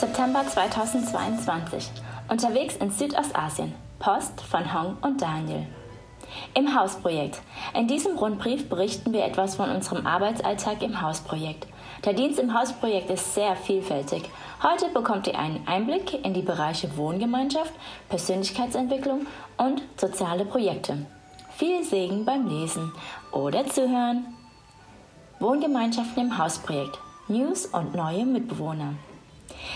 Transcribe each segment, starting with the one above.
September 2022. Unterwegs in Südostasien. Post von Hong und Daniel. Im Hausprojekt. In diesem Rundbrief berichten wir etwas von unserem Arbeitsalltag im Hausprojekt. Der Dienst im Hausprojekt ist sehr vielfältig. Heute bekommt ihr einen Einblick in die Bereiche Wohngemeinschaft, Persönlichkeitsentwicklung und soziale Projekte. Viel Segen beim Lesen oder Zuhören. Wohngemeinschaften im Hausprojekt. News und neue Mitbewohner.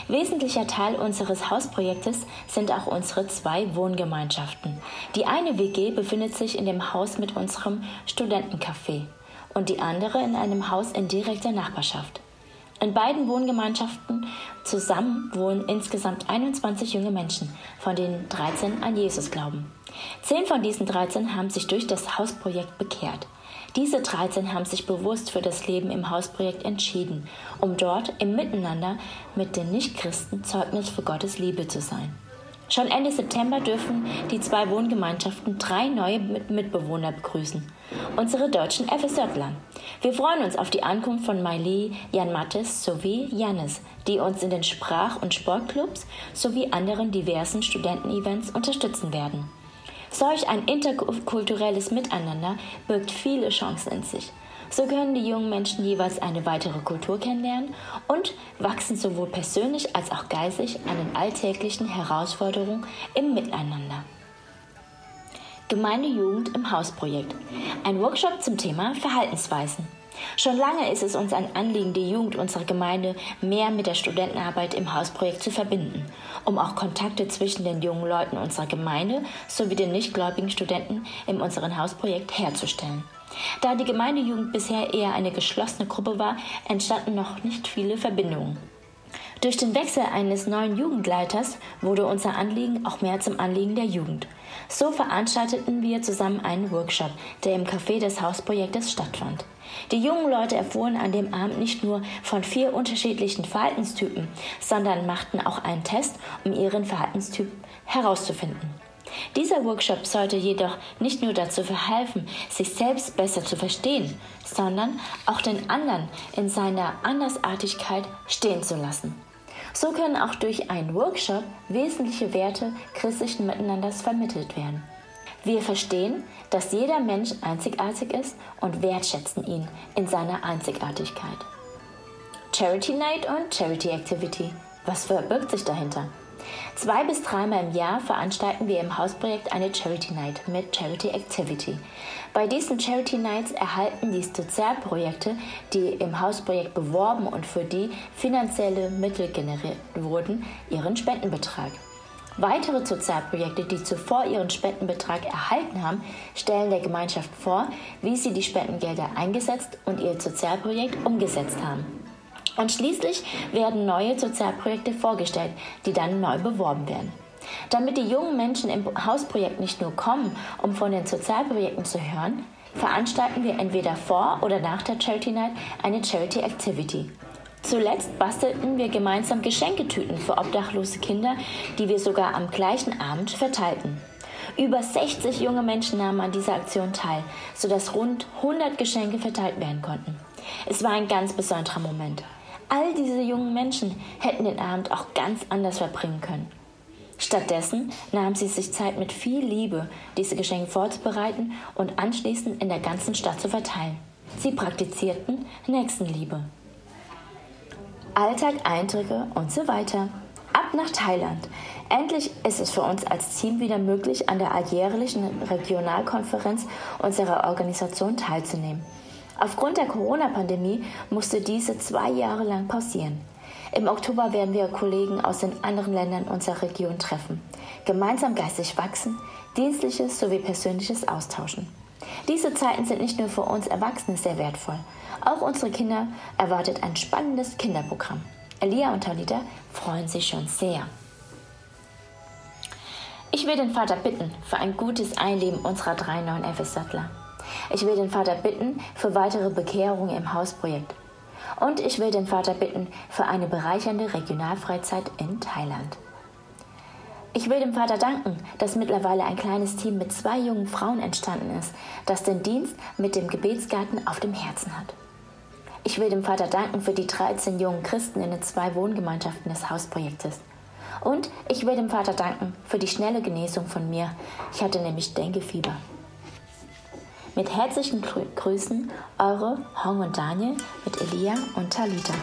Wesentlicher Teil unseres Hausprojektes sind auch unsere zwei Wohngemeinschaften. Die eine WG befindet sich in dem Haus mit unserem Studentencafé und die andere in einem Haus in direkter Nachbarschaft. In beiden Wohngemeinschaften zusammen wohnen insgesamt 21 junge Menschen, von denen 13 an Jesus glauben. Zehn von diesen 13 haben sich durch das Hausprojekt bekehrt. Diese 13 haben sich bewusst für das Leben im Hausprojekt entschieden, um dort im Miteinander mit den Nichtchristen Zeugnis für Gottes Liebe zu sein. Schon Ende September dürfen die zwei Wohngemeinschaften drei neue Mitbewohner begrüßen. Unsere deutschen FSJler. Wir freuen uns auf die Ankunft von Maili, Jan Mattes sowie Janis, die uns in den Sprach- und Sportclubs sowie anderen diversen Studentenevents unterstützen werden. Solch ein interkulturelles Miteinander birgt viele Chancen in sich. So können die jungen Menschen jeweils eine weitere Kultur kennenlernen und wachsen sowohl persönlich als auch geistig an den alltäglichen Herausforderungen im Miteinander. Gemeindejugend im Hausprojekt. Ein Workshop zum Thema Verhaltensweisen. Schon lange ist es uns ein Anliegen, die Jugend unserer Gemeinde mehr mit der Studentenarbeit im Hausprojekt zu verbinden, um auch Kontakte zwischen den jungen Leuten unserer Gemeinde sowie den nichtgläubigen Studenten in unserem Hausprojekt herzustellen. Da die Gemeindejugend bisher eher eine geschlossene Gruppe war, entstanden noch nicht viele Verbindungen. Durch den Wechsel eines neuen Jugendleiters wurde unser Anliegen auch mehr zum Anliegen der Jugend. So veranstalteten wir zusammen einen Workshop, der im Café des Hausprojektes stattfand. Die jungen Leute erfuhren an dem Abend nicht nur von vier unterschiedlichen Verhaltenstypen, sondern machten auch einen Test, um ihren Verhaltenstyp herauszufinden. Dieser Workshop sollte jedoch nicht nur dazu verhelfen, sich selbst besser zu verstehen, sondern auch den anderen in seiner Andersartigkeit stehen zu lassen. So können auch durch einen Workshop wesentliche Werte christlichen Miteinanders vermittelt werden. Wir verstehen, dass jeder Mensch einzigartig ist und wertschätzen ihn in seiner Einzigartigkeit. Charity Night und Charity Activity. Was verbirgt sich dahinter? Zwei bis dreimal im Jahr veranstalten wir im Hausprojekt eine Charity Night mit Charity Activity. Bei diesen Charity Nights erhalten die Sozialprojekte, die im Hausprojekt beworben und für die finanzielle Mittel generiert wurden, ihren Spendenbetrag. Weitere Sozialprojekte, die zuvor ihren Spendenbetrag erhalten haben, stellen der Gemeinschaft vor, wie sie die Spendengelder eingesetzt und ihr Sozialprojekt umgesetzt haben. Und schließlich werden neue Sozialprojekte vorgestellt, die dann neu beworben werden. Damit die jungen Menschen im Hausprojekt nicht nur kommen, um von den Sozialprojekten zu hören, veranstalten wir entweder vor oder nach der Charity Night eine Charity Activity. Zuletzt bastelten wir gemeinsam Geschenketüten für obdachlose Kinder, die wir sogar am gleichen Abend verteilten. Über 60 junge Menschen nahmen an dieser Aktion teil, sodass rund 100 Geschenke verteilt werden konnten. Es war ein ganz besonderer Moment. All diese jungen Menschen hätten den Abend auch ganz anders verbringen können. Stattdessen nahmen sie sich Zeit mit viel Liebe, diese Geschenke vorzubereiten und anschließend in der ganzen Stadt zu verteilen. Sie praktizierten Nächstenliebe. Alltag, Eindrücke und so weiter. Ab nach Thailand. Endlich ist es für uns als Team wieder möglich, an der alljährlichen Regionalkonferenz unserer Organisation teilzunehmen. Aufgrund der Corona-Pandemie musste diese zwei Jahre lang pausieren. Im Oktober werden wir Kollegen aus den anderen Ländern unserer Region treffen, gemeinsam geistig wachsen, dienstliches sowie persönliches austauschen. Diese Zeiten sind nicht nur für uns Erwachsene sehr wertvoll, auch unsere Kinder erwartet ein spannendes Kinderprogramm. Elia und Talita freuen sich schon sehr. Ich will den Vater bitten für ein gutes Einleben unserer drei neuen FS-Sattler. Ich will den Vater bitten für weitere Bekehrung im Hausprojekt. Und ich will den Vater bitten für eine bereichernde Regionalfreizeit in Thailand. Ich will dem Vater danken, dass mittlerweile ein kleines Team mit zwei jungen Frauen entstanden ist, das den Dienst mit dem Gebetsgarten auf dem Herzen hat. Ich will dem Vater danken für die 13 jungen Christen in den zwei Wohngemeinschaften des Hausprojektes. Und ich will dem Vater danken für die schnelle Genesung von mir. Ich hatte nämlich Denkefieber. Mit herzlichen Grüßen, eure Hong und Daniel mit Elia und Talita.